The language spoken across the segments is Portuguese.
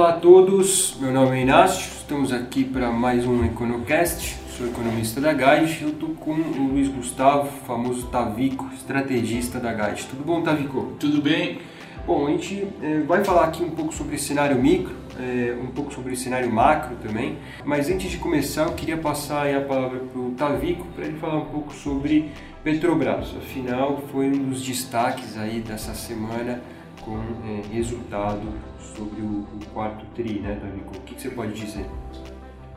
Olá a todos, meu nome é Inácio, estamos aqui para mais um Econocast, sou economista da Guide, eu estou com o Luiz Gustavo, famoso Tavico, estrategista da Guide. Tudo bom, Tavico? Tudo bem? Bom, a gente é, vai falar aqui um pouco sobre cenário micro, é, um pouco sobre cenário macro também, mas antes de começar eu queria passar a palavra para o Tavico para ele falar um pouco sobre Petrobras, afinal foi um dos destaques aí dessa semana com é, resultado sobre o, o, quarto TRI, né, Davico? O que, que, você pode dizer?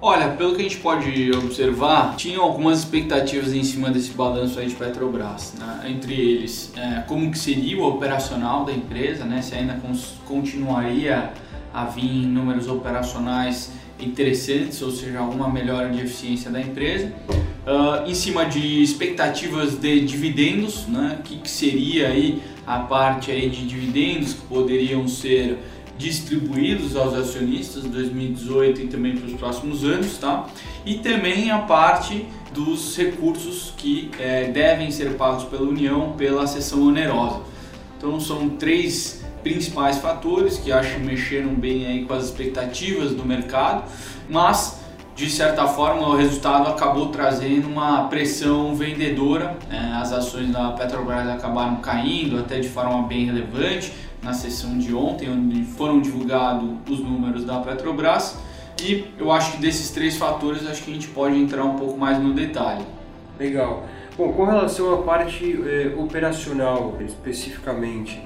Olha, pelo que a gente pode observar, tinham algumas expectativas em cima desse balanço aí de Petrobras, né? entre eles é, como que seria o operacional da empresa, né? se ainda continuaria a vir números operacionais interessantes, ou seja, alguma melhora de eficiência da empresa. Uh, em cima de expectativas de dividendos, né? que, que seria aí a parte aí de dividendos que poderiam ser distribuídos aos acionistas 2018 e também para os próximos anos, tá? E também a parte dos recursos que é, devem ser pagos pela União pela sessão onerosa. Então são três principais fatores que acho que mexeram bem aí com as expectativas do mercado, mas de certa forma o resultado acabou trazendo uma pressão vendedora. Né? As ações da Petrobras acabaram caindo até de forma bem relevante na sessão de ontem, onde foram divulgados os números da Petrobras. E eu acho que desses três fatores acho que a gente pode entrar um pouco mais no detalhe. Legal. Bom, com relação à parte eh, operacional especificamente,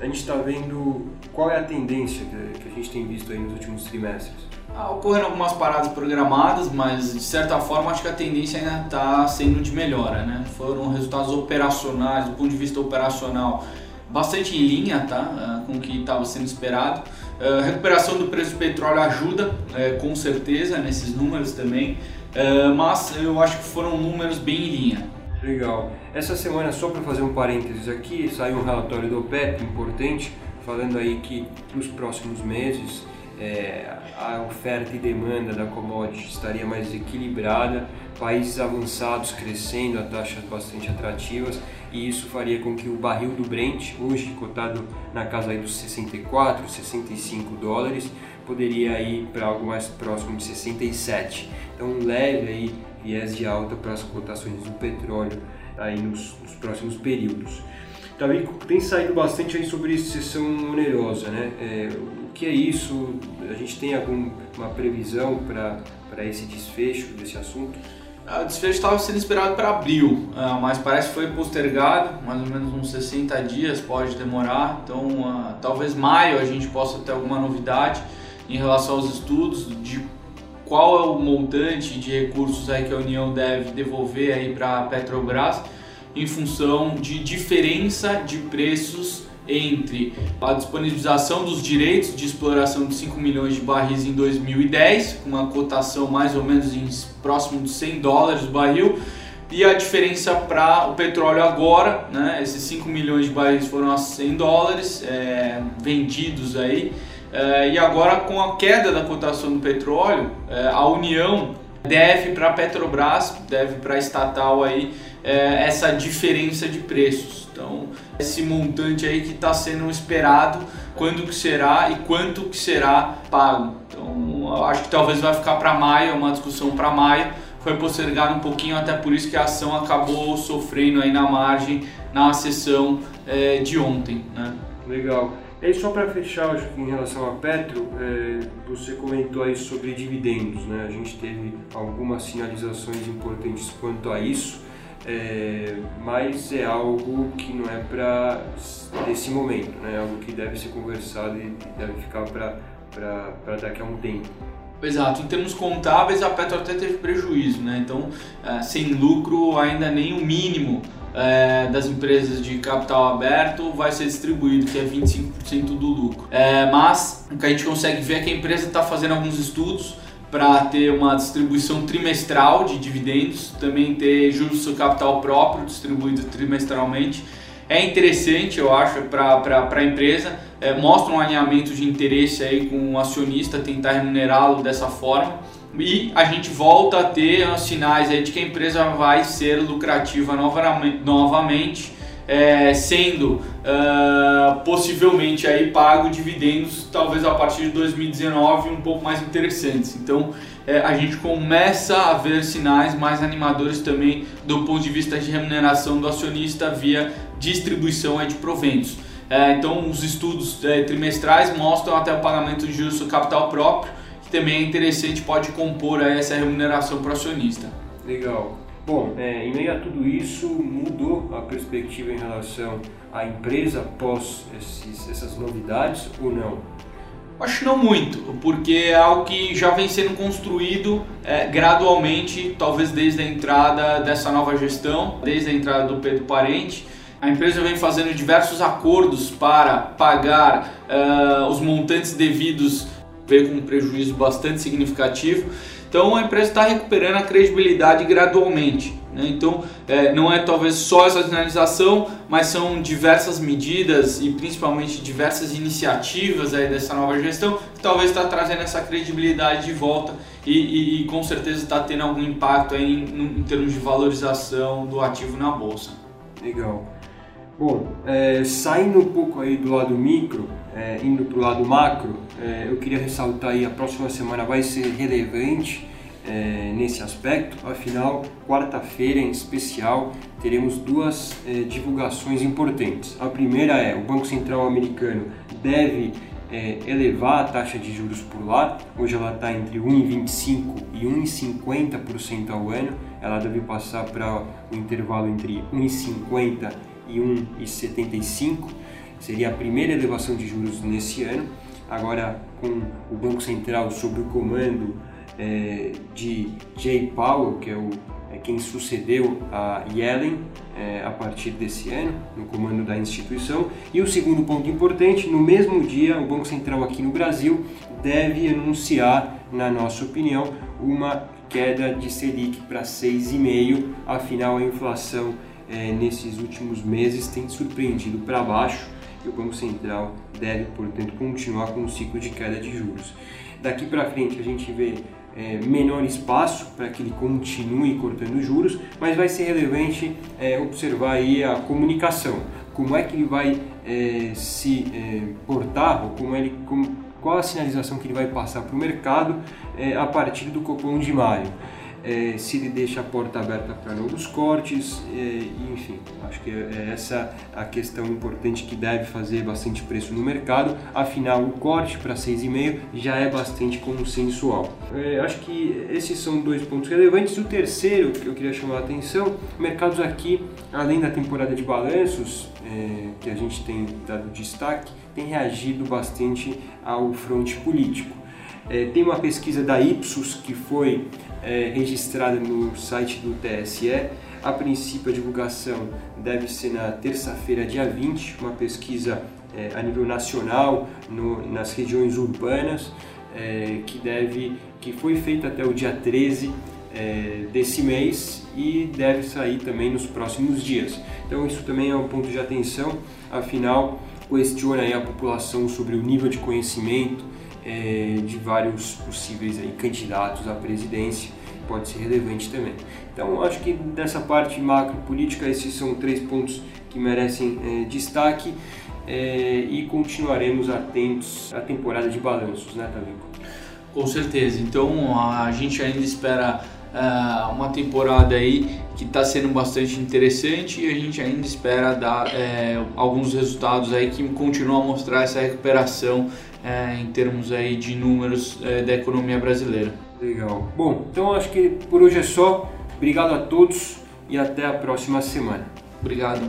a gente está vendo qual é a tendência que a gente tem visto aí nos últimos trimestres. Ah, ocorreram algumas paradas programadas, mas de certa forma acho que a tendência ainda está sendo de melhora, né? Foram resultados operacionais, do ponto de vista operacional, bastante em linha, tá? Ah, com o que estava sendo esperado. A ah, recuperação do preço do petróleo ajuda, é, com certeza, nesses números também, ah, mas eu acho que foram números bem em linha. Legal. Essa semana, só para fazer um parênteses aqui, saiu um relatório do OPEP importante, falando aí que para os próximos meses é, a oferta e demanda da commodity estaria mais equilibrada, países avançados crescendo a taxas bastante atrativas e isso faria com que o barril do Brent, hoje cotado na casa aí dos 64, 65 dólares, poderia ir para algo mais próximo de 67. Então leve aí viés de alta para as cotações do petróleo aí nos, nos próximos períodos. Também tem saído bastante aí sobre sessão onerosa, né? É, o que é isso? A gente tem alguma previsão para esse desfecho desse assunto? O desfecho estava sendo esperado para abril, ah, mas parece que foi postergado, mais ou menos uns 60 dias pode demorar. Então, uh, talvez maio a gente possa ter alguma novidade em relação aos estudos de qual é o montante de recursos aí que a União deve devolver aí para a Petrobras em função de diferença de preços entre a disponibilização dos direitos de exploração de 5 milhões de barris em 2010, com uma cotação mais ou menos em próximo de 100 dólares o barril, e a diferença para o petróleo agora, né, esses 5 milhões de barris foram a 100 dólares é, vendidos aí, e agora com a queda da cotação do petróleo, é, a União deve para a Petrobras, deve para a estatal aí, é, essa diferença de preços. Então, esse montante aí que está sendo esperado, quando que será e quanto que será pago. Então, eu acho que talvez vai ficar para maio, é uma discussão para maio. Foi postergado um pouquinho, até por isso que a ação acabou sofrendo aí na margem na sessão é, de ontem. Né? Legal. E só para fechar, em relação a Petro, é, você comentou aí sobre dividendos, né? A gente teve algumas sinalizações importantes quanto a isso é, mas é algo que não é para esse momento, né? É algo que deve ser conversado e deve ficar para daqui a um tempo. Exato, em termos contábeis a Petro até teve prejuízo, né? então é, sem lucro ainda nem o mínimo é, das empresas de capital aberto vai ser distribuído, que é 25% do lucro. É, mas o que a gente consegue ver é que a empresa está fazendo alguns estudos para ter uma distribuição trimestral de dividendos, também ter juros sobre capital próprio distribuído trimestralmente. É interessante, eu acho, para a empresa, é, mostra um alinhamento de interesse aí com o acionista, tentar remunerá-lo dessa forma. E a gente volta a ter sinais aí de que a empresa vai ser lucrativa novamente, é, sendo uh, possivelmente aí pago dividendos talvez a partir de 2019 um pouco mais interessantes. Então é, a gente começa a ver sinais mais animadores também do ponto de vista de remuneração do acionista via distribuição aí de proventos. É, então os estudos trimestrais mostram até o pagamento de juros do capital próprio, que também é interessante, pode compor essa remuneração para o acionista. Legal. Bom, é, em meio a tudo isso, mudou a perspectiva em relação à empresa após esses, essas novidades ou não? Acho não muito, porque é algo que já vem sendo construído é, gradualmente, talvez desde a entrada dessa nova gestão, desde a entrada do Pedro Parente. A empresa vem fazendo diversos acordos para pagar uh, os montantes devidos, veio com um prejuízo bastante significativo. Então a empresa está recuperando a credibilidade gradualmente. Né? Então é, não é talvez só essa sinalização, mas são diversas medidas e principalmente diversas iniciativas aí dessa nova gestão que talvez está trazendo essa credibilidade de volta e, e, e com certeza está tendo algum impacto aí em, em, termos de valorização do ativo na bolsa. Legal. Bom, é, saindo um pouco aí do lado micro, é, indo para o lado macro, é, eu queria ressaltar aí a próxima semana vai ser relevante é, nesse aspecto. Afinal, quarta-feira em especial teremos duas é, divulgações importantes. A primeira é o Banco Central americano deve é, elevar a taxa de juros por lá. Hoje ela está entre 1,25% e 1,50% ao ano. Ela deve passar para o intervalo entre 1,50% e 1,75%. Seria a primeira elevação de juros nesse ano. Agora, com o Banco Central sob o comando é, de Jay Powell, que é, o, é quem sucedeu a Yellen é, a partir desse ano, no comando da instituição. E o segundo ponto importante: no mesmo dia, o Banco Central aqui no Brasil deve anunciar, na nossa opinião, uma queda de Selic para 6,5%. Afinal, a inflação é, nesses últimos meses tem surpreendido para baixo e o Banco Central deve, portanto, continuar com o ciclo de queda de juros. Daqui para frente a gente vê é, menor espaço para que ele continue cortando juros, mas vai ser relevante é, observar aí a comunicação, como é que ele vai é, se é, portar, ou como ele, como, qual a sinalização que ele vai passar para o mercado é, a partir do cupom de maio é, se ele deixa a porta aberta para novos cortes, é, enfim, acho que é essa a questão importante que deve fazer bastante preço no mercado, afinal o corte para 6,5 já é bastante consensual. É, acho que esses são dois pontos relevantes. O terceiro que eu queria chamar a atenção, mercados aqui, além da temporada de balanços, é, que a gente tem dado destaque, tem reagido bastante ao fronte político. É, tem uma pesquisa da Ipsos que foi é, registrada no site do TSE. A princípio, a divulgação deve ser na terça-feira, dia 20, uma pesquisa é, a nível nacional no, nas regiões urbanas, é, que, deve, que foi feita até o dia 13 é, desse mês e deve sair também nos próximos dias. Então, isso também é um ponto de atenção, afinal, questiona a população sobre o nível de conhecimento é, de vários possíveis aí, candidatos à presidência pode ser relevante também. Então, acho que dessa parte macro política, esses são três pontos que merecem é, destaque é, e continuaremos atentos à temporada de balanços, né, Tavico? Com certeza. Então, a gente ainda espera uh, uma temporada aí que está sendo bastante interessante e a gente ainda espera dar é, alguns resultados aí que continuam a mostrar essa recuperação é, em termos aí de números é, da economia brasileira. Legal. Bom, então acho que por hoje é só. Obrigado a todos e até a próxima semana. Obrigado.